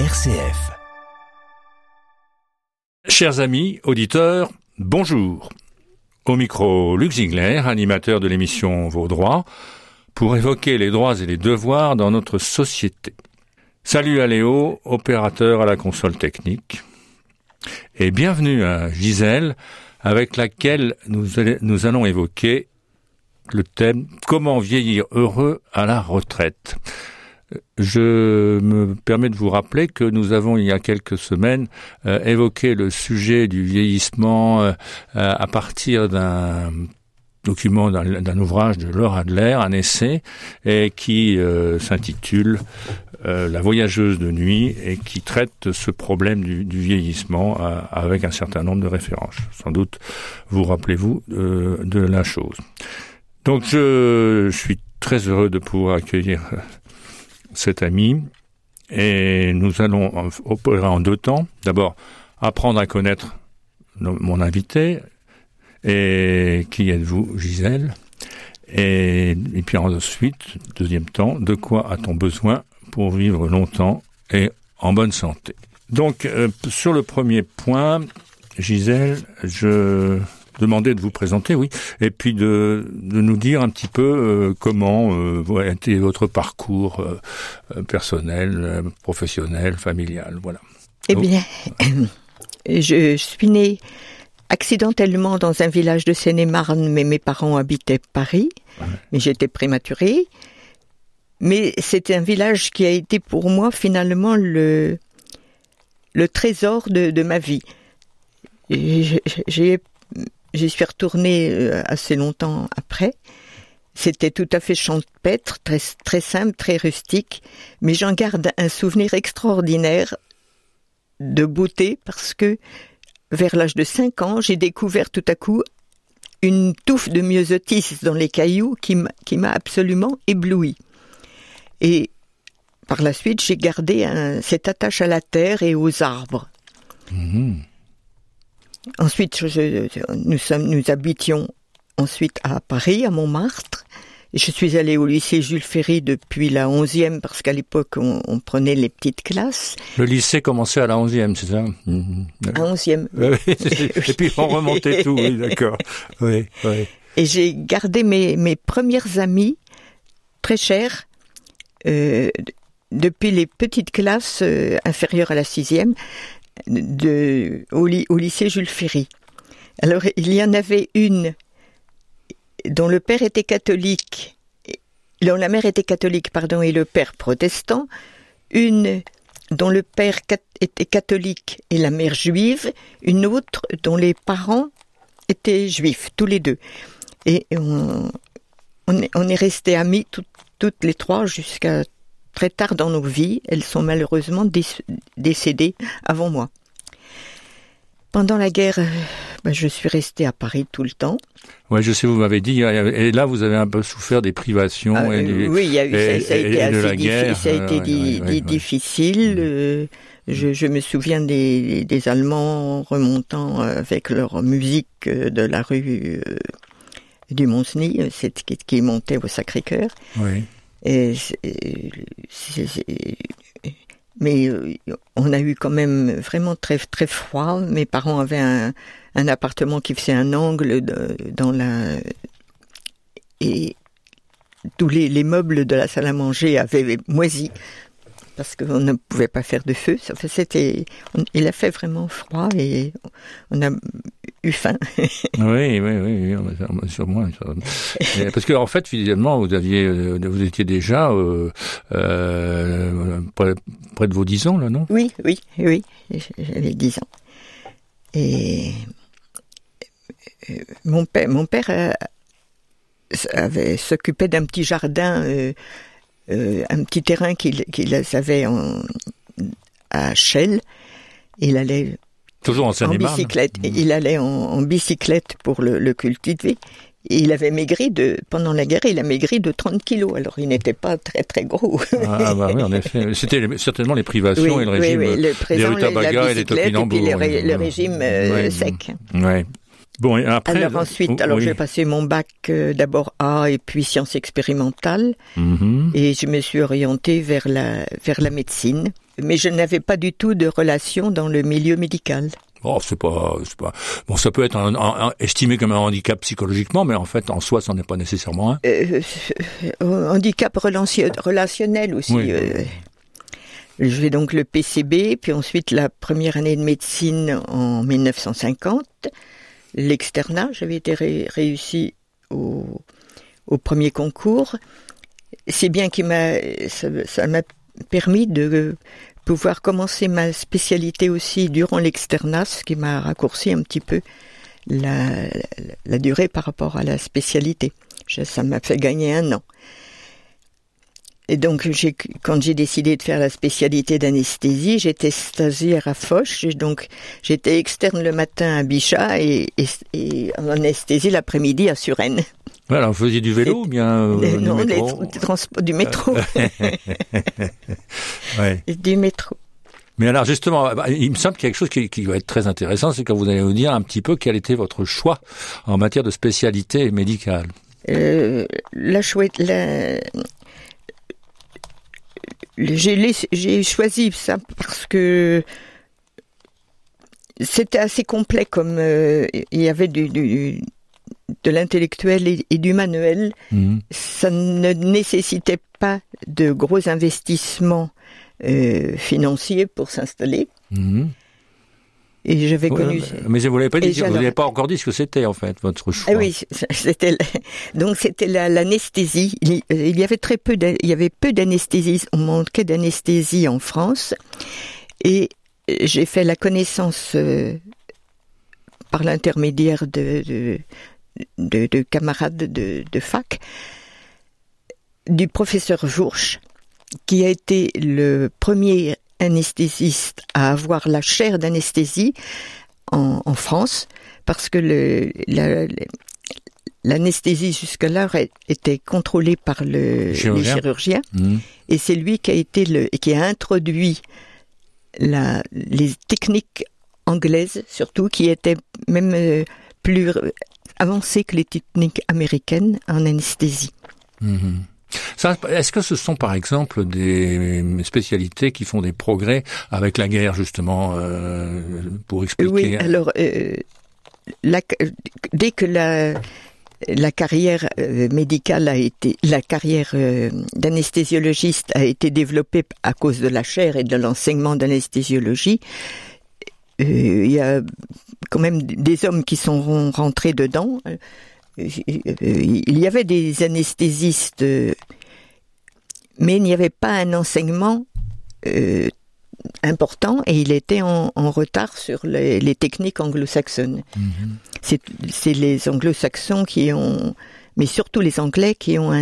RCF. Chers amis, auditeurs, bonjour. Au micro, Luc animateur de l'émission Vos droits, pour évoquer les droits et les devoirs dans notre société. Salut à Léo, opérateur à la console technique. Et bienvenue à Gisèle, avec laquelle nous allons évoquer le thème Comment vieillir heureux à la retraite. Je me permets de vous rappeler que nous avons il y a quelques semaines euh, évoqué le sujet du vieillissement euh, à partir d'un document d'un ouvrage de Laura Adler, un essai, et qui euh, s'intitule La voyageuse de nuit et qui traite ce problème du vieillissement avec un certain nombre de références. Sans doute vous rappelez-vous de la chose. Donc je suis très heureux de pouvoir accueillir cet ami et nous allons opérer en deux temps. D'abord, apprendre à connaître mon invité et qui êtes-vous, Gisèle? Et, puis ensuite, deuxième temps, de quoi a-t-on besoin pour vivre longtemps et en bonne santé? Donc, euh, sur le premier point, Gisèle, je demander de vous présenter, oui, et puis de, de nous dire un petit peu euh, comment euh, a été votre parcours euh, personnel, professionnel, familial, voilà. Eh bien, je suis née accidentellement dans un village de Seine-et-Marne, mais mes parents habitaient Paris, mais j'étais prématurée. Mais c'était un village qui a été pour moi finalement le, le trésor de, de ma vie. J'ai J'y suis retournée euh, assez longtemps après. C'était tout à fait champêtre, très, simple, très rustique, mais j'en garde un souvenir extraordinaire de beauté parce que vers l'âge de 5 ans, j'ai découvert tout à coup une touffe de myosotis dans les cailloux qui m'a absolument ébloui. Et par la suite, j'ai gardé cette attache à la terre et aux arbres. Mmh. Ensuite, nous, sommes, nous habitions ensuite à Paris, à Montmartre. Et je suis allée au lycée Jules Ferry depuis la 11e parce qu'à l'époque on, prenait les petites classes. Le lycée commençait à la 11e, c'est ça? À 11e. et puis on remontait tout, oui, d'accord. Oui, oui. Et j'ai gardé mes, mes premières amies très chères euh, depuis les petites classes euh, inférieures à la 6e de, au, lycée Jules Ferry. Alors il y en avait une dont le père était catholique, dont la mère était catholique, pardon, et le père protestant, une dont le père était catholique et la mère juive, une autre dont les parents étaient juifs, tous les deux. Et on, est, on est restés amis toutes les trois jusqu'à très tard dans nos vies. Elles sont malheureusement décédées avant moi. Pendant la guerre, euh, ben, je suis restée à Paris tout le temps. Ouais, je sais, vous m'avez dit, et là vous avez un peu souffert des privations. Ah, et oui, il y a eu, ça, a été assez difficile, ça a été difficile. Euh, je, je, me souviens des, des, Allemands remontant avec leur musique euh, de la rue du qui, qui montait au Sacré-Cœur. Oui. Mais euh, on a eu quand même vraiment très très froid. Mes parents avaient un, un appartement qui faisait un angle dans la et tous les, les, meubles de la salle à manger avaient moisi parce qu'on ne pouvait pas faire de feu. C'était, il a fait vraiment froid et on a eu faim. oui, oui, oui, sur moi. Parce que en fait, finalement, vous aviez, euh, vous étiez déjà euh, euh, près, de vos 10 ans, là, non? Oui, oui, oui, j'avais 10 ans. Et mon père, mon père s'occupait d'un petit jardin. Un petit terrain qu'il avait en, à Chelles. Il allait Toujours en En bicyclette. Mmh. Il allait en, bicyclette pour le, cultiver. Et il avait maigri de, pendant la guerre, il a maigri de 30 kilos. Alors, il n'était pas très, très gros. Ah, bah oui, en effet. C'était certainement les privations et le régime oui, oui. Le présent, des rutabagas et des topinambours. Et puis le, régime euh, sec. Ouais. Bon, et après. Alors ensuite, alors j'ai passé mon bac euh, d'abord A et puis sciences expérimentales. Mm-hmm. Et je me suis orientée vers la, vers la médecine. mais je n'avais pas du tout de relation dans le milieu médical. Oh, c'est pas, c'est pas. Bon, ça peut être un, un, estimé comme un handicap psychologiquement, mais en fait, en soi, ça n'est pas nécessairement un. Euh, euh, handicap relationnel aussi. Oui, je fais donc le PCB, puis ensuite la première année de médecine en 1950. L'externat, j'avais été ré réussi au, premier concours. C'est bien qu'il m'a, ça m'a permis de pouvoir commencer ma spécialité aussi durant l'externat, ce qui m'a raccourci un petit peu la, durée par rapport à la spécialité. ça m'a fait gagner un an. Et donc, quand j'ai décidé de faire la spécialité d'anesthésie, j'étais stagiaire à Foch, donc j'étais externe le matin à Bichat et, et, et en anesthésie l'après-midi à Suresnes. Voilà, vous faisiez du vélo ou bien euh, Non, du métro, les, du métro. ouais. Du métro. Mais alors justement, bah, il me semble qu'il y a quelque chose qui, qui va être très intéressant, c'est quand vous allez nous dire un petit peu quel était votre choix en matière de spécialité médicale. Euh, la chouette, la... j'ai choisi ça parce que c'était assez complet comme euh, il y avait du, du, de l'intellectuel et, du manuel. Mhm. Ça ne nécessitait pas de gros investissements euh, financiers pour s'installer. Mhm. Et j'avais connu. Mais vous l'avez pas dit, vous n'avez pas encore dit ce que c'était en fait votre choix. Ah oui, c'était donc c'était l'anesthésie. Il, il y avait très peu, il y avait peu d'anesthésie. On manquait d'anesthésie en France, et j'ai fait la connaissance euh, par l'intermédiaire de, de, de, camarades de, de, fac, du professeur Jourche, qui a été le premier anesthésiste à avoir la chaire d'anesthésie en, en, France, parce que le, l'anesthésie jusque-là était contrôlée par le, chirurgien. les chirurgiens, mmh. et c'est lui qui a été le, qui a introduit la, les techniques anglaises, surtout, qui étaient même euh, plus avancées que les techniques américaines en anesthésie. Est-ce que ce sont par exemple des spécialités qui font des progrès avec la guerre justement euh, pour expliquer Oui, alors euh, la, dès que la la carrière euh, médicale a été, la carrière d'anesthésiologiste a été développée à cause de la chaire et de l'enseignement d'anesthésiologie. Il y a quand même des hommes qui sont rentrés dedans. Il y avait des anesthésistes, mais il n'y avait pas un enseignement important et il était en, retard sur les, techniques anglo-saxonnes. Mhm. C'est les anglo-saxons qui ont, mais surtout les anglais qui ont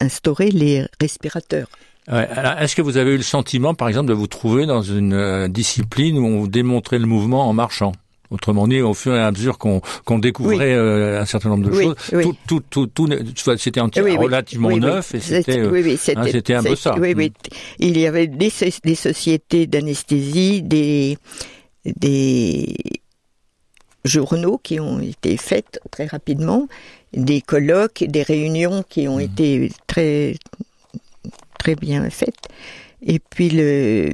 instauré les respirateurs. Est-ce que vous avez eu le sentiment, par exemple, de vous trouver dans une euh, discipline où on démontrait le mouvement en marchant? Autrement dit, au fur et à mesure qu'on découvrait euh, un certain nombre de choses, tout, tout, tout, c'était relativement neuf et c'était euh, hein, c'était un peu ça. Oui, oui. Mm. Il y avait des, des sociétés d'anesthésie, des des journaux qui ont été faits très rapidement, des colloques, des réunions qui ont mm. été très très bien faites, et puis le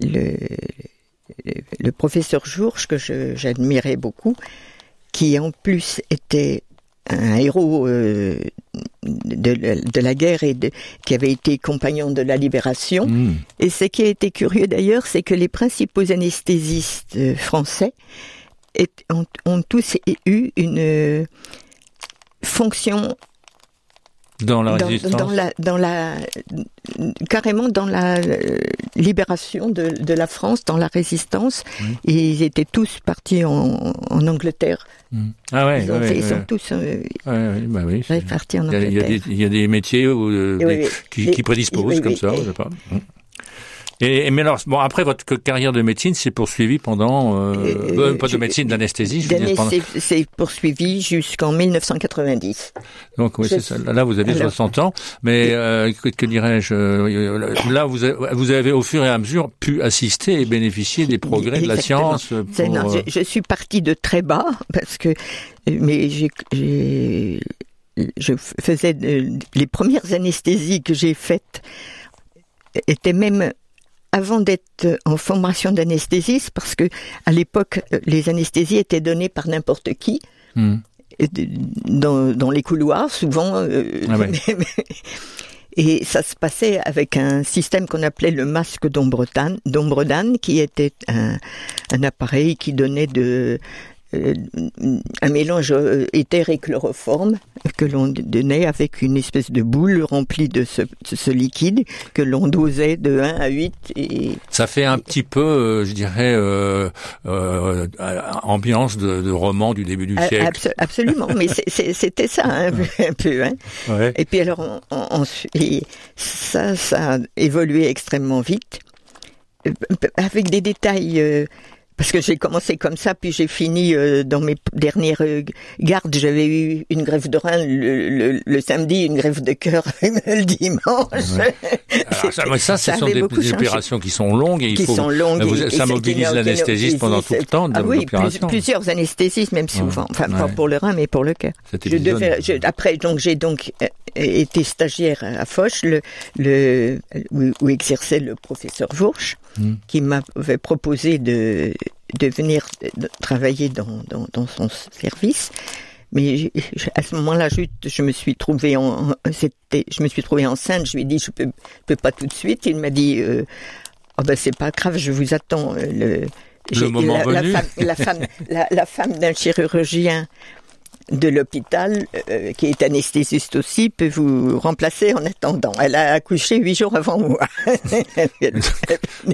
le le professeur Jourges, que j'admirais beaucoup, qui en plus était un héros euh, de, la guerre et qui avait été compagnon de la libération. Hmm. Et ce qui a été curieux d'ailleurs, c'est que les principaux anesthésistes euh, français ont, tous eu une euh, fonction dans la résistance dans, la, dans la, carrément dans la libération de, de la France, dans la résistance. ils étaient tous partis en, en Angleterre. Hmm. Ah ouais, ils, ouais, ils sont tous euh, bah oui, partis en Angleterre. Il y a, il y a, des, il y a des, métiers où, euh, des, qui, qui, prédisposent comme ça, je sais pas. Et, mais alors, bon, après votre carrière de médecine s'est poursuivie pendant, euh, euh, pas de médecine, d'anesthésie. C'est poursuivi jusqu'en 1990. Donc oui, c'est ça. Là, vous avez 60 ans, mais euh, que, que dirais-je Là, vous avez, vous avez au fur et à mesure pu assister et bénéficier des progrès de la science. Pour, non, je, je, suis partie de très bas parce que, mais j'ai je faisais les premières anesthésies que j'ai faites étaient même avant d'être en formation d'anesthésiste, parce que à l'époque, euh, les anesthésies étaient données par n'importe qui. Hmm. Dans, dans, les couloirs, souvent. Euh, ah ouais. Et ça se passait avec un système qu'on appelait le masque d'ombre d'âne, qui était un, un, appareil qui donnait de un mélange euh, éther et chloroforme que l'on donnait avec une espèce de boule remplie de ce, ce liquide que l'on dosait de 1 à 8. Et, Ça fait un petit peu, euh, je dirais, euh, euh, ambiance de, de, roman du début du siècle. Abso absolument, mais c'était ça hein, un peu. Hein. Ouais. Et puis alors, on, on, ça, ça a évolué extrêmement vite avec des détails parce que j'ai commencé comme ça, puis j'ai fini euh, dans mes dernières euh, gardes. J'avais eu une grève de rein le, le, le samedi, une grève de cœur le dimanche. Alors, ça, ça, ça, ce sont des, des opérations qui sont longues et il qui faut. Sont longues vous, ça mobilise l'anesthésiste pendant tout le temps de ah, oui, plusieurs anesthésistes, même souvent. Enfin, pas pour le rein, mais pour le cœur. Après, donc j'ai donc euh, été stagiaire à Foch, le, le où, où exerçait le professeur Vourche, mmh. qui m'avait proposé de de venir travailler dans, dans, dans son service. Mais à ce moment-là, je, je, me suis trouvée en, c'était, je me suis trouvée enceinte. Je lui ai dit, je peux, peux pas tout de suite. Il m'a dit, euh, oh ben c'est pas grave, je vous attends. Le, le moment la, venu. La femme, la femme, la, la femme d'un chirurgien de l'hôpital, euh, qui est anesthésiste aussi, peut vous remplacer en attendant. Elle a accouché huit jours avant moi.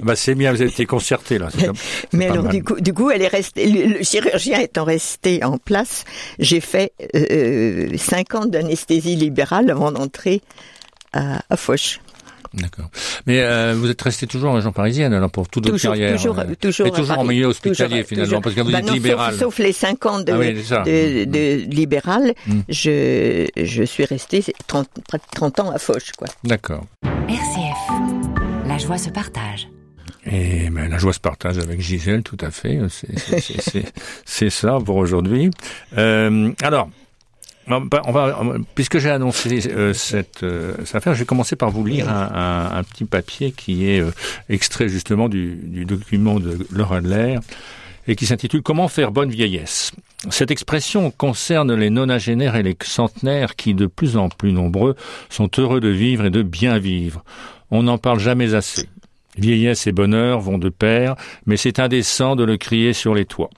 bah c'est bien, vous avez été concerté là. Comme, Mais alors du coup, du coup, elle est restée. Le, le chirurgien étant resté en place, j'ai fait euh, cinq ans d'anesthésie libérale avant d'entrer à, à Foch. D'accord. Mais euh, vous êtes resté toujours en région parisienne alors pour toute votre carrière. Toujours, euh, toujours, et toujours en milieu hospitalier toujours, finalement, toujours. parce que vous bah êtes non, libéral. Sauf, sauf, les 5 ans de, ah oui, de, de, de, libéral, mm. je, je suis resté 30, 30 ans à Foch. quoi. D'accord. RCF, la joie se partage. Et ben, la joie se partage avec Gisèle, tout à fait. C'est ça pour aujourd'hui. Euh, alors, on puisque j'ai annoncé euh, cette, euh, cette, affaire, je vais commencer par vous lire un, petit papier qui est euh, extrait justement du, du document de Laura Adler et qui s'intitule Comment faire bonne vieillesse? Cette expression concerne les nonagénaires et les centenaires qui, de plus en plus nombreux, sont heureux de vivre et de bien vivre. On n'en parle jamais assez. Vieillesse et bonheur vont de pair, mais c'est indécent de le crier sur les toits.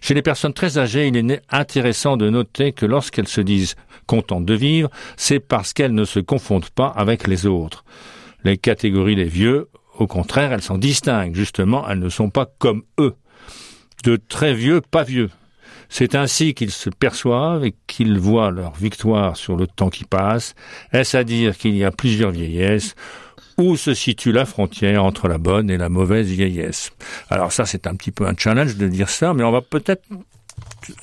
Chez les personnes très âgées, il est intéressant de noter que lorsqu'elles se disent contentes de vivre, c'est parce qu'elles ne se confondent pas avec les autres. Les catégories des vieux, au contraire, elles s'en distinguent. Justement, elles ne sont pas comme eux. De très vieux, pas vieux. C'est ainsi qu'ils se perçoivent et qu'ils voient leur victoire sur le temps qui passe. Est-ce à dire qu'il y a plusieurs vieillesses où se situe la frontière entre la bonne et la mauvaise vieillesse? Alors ça, c'est un petit peu un challenge de dire ça, mais on va peut-être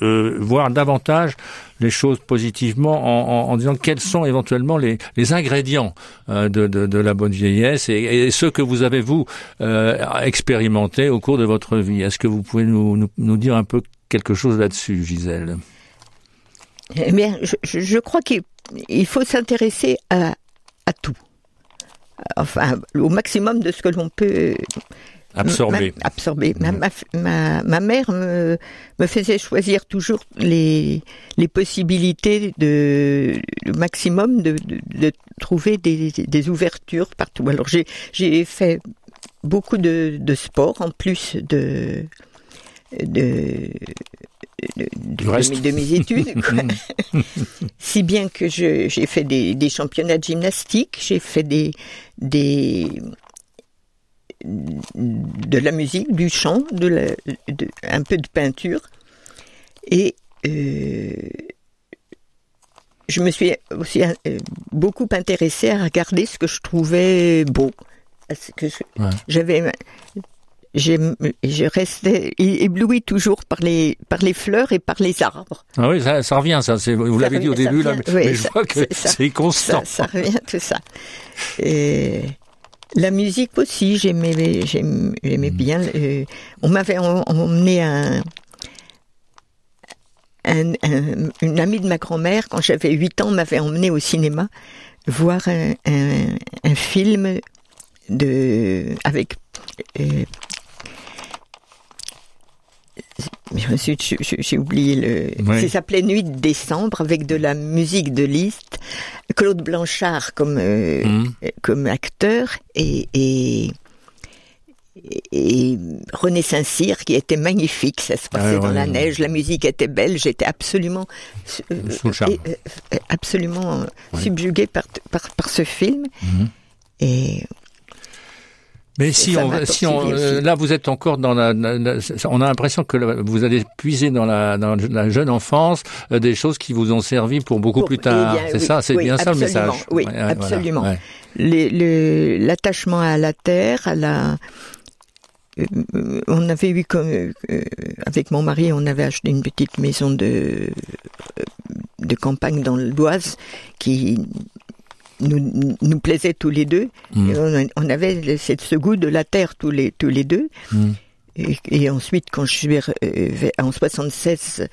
euh, voir davantage les choses positivement en, en, en, disant quels sont éventuellement les, les ingrédients euh, de, de, de, la bonne vieillesse et, et, ceux que vous avez, vous, euh, expérimenté au cours de votre vie. Est-ce que vous pouvez nous, nous, nous dire un peu quelque chose là-dessus, Gisèle? Eh bien, je, je crois qu'il faut s'intéresser à, à tout enfin au maximum de ce que l'on peut absorber. Ma, absorber. Mmh. Ma, ma, ma, mère me, me faisait choisir toujours les, les possibilités de le maximum de, de, de trouver des, des, ouvertures partout. Alors j'ai j'ai fait beaucoup de, de sport en plus de de de, du reste. de, mes études, si bien que j'ai fait des, des, championnats de gymnastique, j'ai fait des, des de la musique, du chant, de, la, de un peu de peinture, et euh, je me suis aussi euh, beaucoup intéressée à regarder ce que je trouvais beau. Que j'avais ouais je restais ébloui toujours par les, par les fleurs et par les arbres. Ah oui, ça, ça revient, ça. Vous l'avez dit au début, là, mais, oui, mais je ça, vois que c'est constant. Ça, ça, revient, tout ça. Et la musique aussi, j'aimais, j'aimais mmh. bien. Euh, on m'avait emmené un, un, un, une amie de ma grand-mère, quand j'avais 8 ans, m'avait emmené au cinéma voir un, un film de avec euh, je suis- je- je- j'ai oublié le. Oui. Ça s'appelait Nuit de décembre avec de la musique de Liszt, Claude Blanchard comme euh, Mhm. comme acteur et, et et René Saint-Cyr qui était magnifique, ça se passait Ah, dans la neige, la musique était belle, j'étais absolument Sous le charme. euh, absolument subjuguée par, par par ce film Mhm. et Mais si on, si on, euh, là vous êtes encore dans la, la- la- on a l'impression que la- vous allez puiser dans la, dans la jeune enfance euh, des choses qui vous ont servi pour beaucoup Pour- plus tard. eh c'est oui, ça, c'est oui, bien ça le message. oui, Ouais, ouais, voilà, absolument. ouais. l'attachement à la terre, à la euh, on avait eu comme avec mon mari, on avait acheté une petite maison de de campagne dans l'Oise qui nous, nous plaisait tous les deux. Mm. On, on avait ce, ce goût de la terre tous les tous les deux. Mm. Et, et ensuite, quand je suis euh, en 76,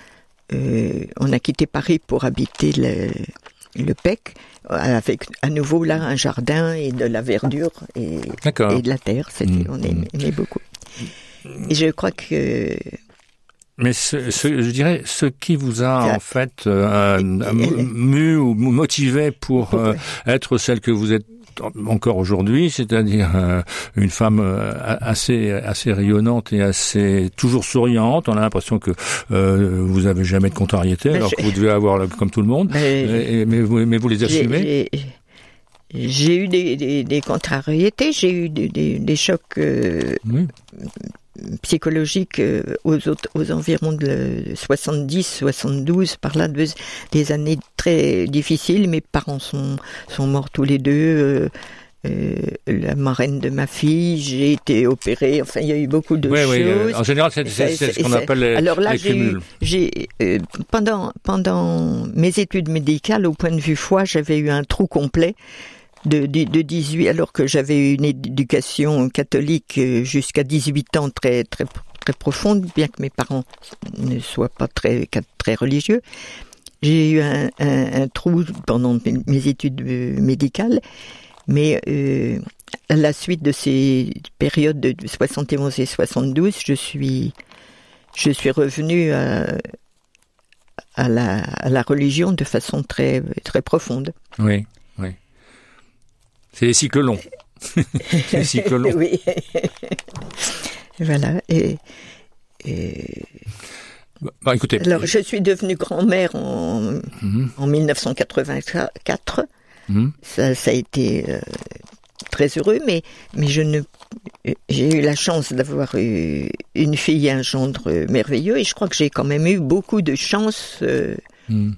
euh, on a quitté Paris pour habiter le, le PEC, avec à nouveau là un jardin et de la verdure et, de la terre. C'était, Mm. on aimait, aimait beaucoup. Et je crois que Mais ce, ce- je dirais, ce qui vous a en fait euh, mu ou motivé pour euh, être celle que vous êtes encore aujourd'hui, c'est-à-dire euh, une femme euh, assez assez rayonnante et assez toujours souriante. On a l'impression que euh, vous avez jamais de contrariété, alors je- que vous devez avoir le- comme tout le monde. Et- et- mais, vous, mais vous les assumez. j'ai- j'ai eu des, des, des contrariétés, j'ai eu des, des, des chocs euh, Oui. Psychologiques euh, aux, autres- aux environs de 70, 72, par là, de- des années très difficiles. Mes parents sont, sont morts tous les deux. euh, euh, la marraine de ma fille, j'ai été opérée. Enfin, il y a eu beaucoup de Oui, oui. euh, choses. En général, c'est ce qu'on appelle les, Alors là, j'ai euh, pendant pendant mes études médicales, au point de vue foi, j'avais eu un trou complet de, de, de 18, alors que j'avais une éducation catholique euh, jusqu'à 18 ans très très très profonde, bien que mes parents ne soient pas très très religieux. J'ai eu un, un, trou pendant mes études euh, médicales, mais euh, à la suite de ces périodes de 71 et 72, je suis je suis revenu à, à, la, à la religion de façon très, très profonde. Oui. C'est les cycles longs. les cycles longs. oui. voilà. Et, et Bah, écoutez, alors, je suis devenue grand-mère en, Mhm, en 1984. mhm. Ça, ça a été euh, très heureux, mais, mais je ne, j'ai eu la chance d'avoir eu une fille et un gendre merveilleux, et je crois que j'ai quand même eu beaucoup de chance euh, Mhm.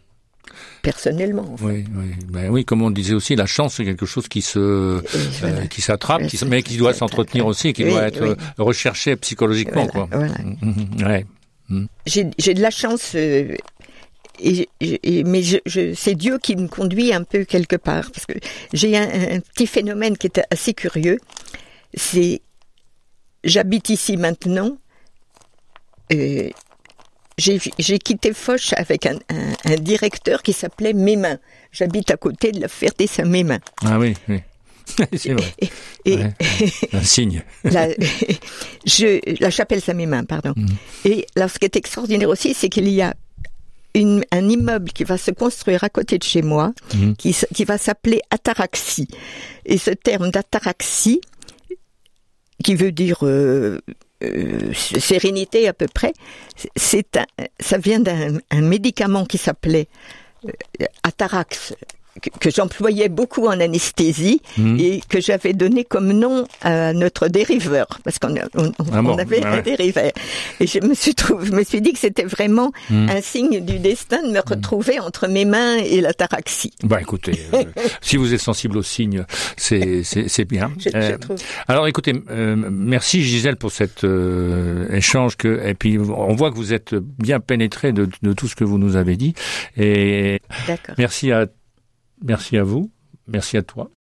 Personnellement. enfin. Oui, oui. Ben oui, comme on disait aussi, la chance c'est quelque chose qui se, voilà. euh, qui s'attrape, qui mais qui doit s'entretenir aussi, qui Oui, doit être oui. euh, recherché psychologiquement, Voilà, quoi. voilà. Mhm, ouais. j'ai j'ai de la chance, euh, et, et- mais je, je, c'est Dieu qui me conduit un peu quelque part, parce que j'ai un, un petit phénomène qui est assez curieux. C'est, j'habite ici maintenant. euh, j'ai quitté Foch avec un, un, un directeur qui s'appelait Mémin. J'habite à côté de la Ferté-Saint-Mémin. Ah oui, oui. c'est vrai. Et. Un signe. la, je, la chapelle Saint-Mémin, pardon. Mhm. Et là, ce qui est extraordinaire aussi, c'est qu'il y a une, un immeuble qui va se construire à côté de chez moi, qui, s- qui va s'appeler ataraxie. Et ce terme d'ataraxie, qui veut dire euh, euh, sérénité à peu près, c'est ça vient d'un un médicament qui s'appelait euh, Atarax, que, que j'employais beaucoup en anesthésie Mhm. et que j'avais donné comme nom à notre dériveur, parce qu'on a- on, on- Ah bon, on avait ah un ouais. dériveur. Et je me suis trouvé, je me suis dit que c'était vraiment Mhm. un signe du destin de me retrouver entre mes mains et l'ataraxie. Bah écoutez, euh, si vous êtes sensible aux signes, c'est c'est bien. Je, je Euh. Alors écoutez, euh, merci Gisèle pour cet échange que et puis on voit que vous êtes bien pénétré de, de tout ce que vous nous avez dit et D'accord. merci à merci à vous, merci à toi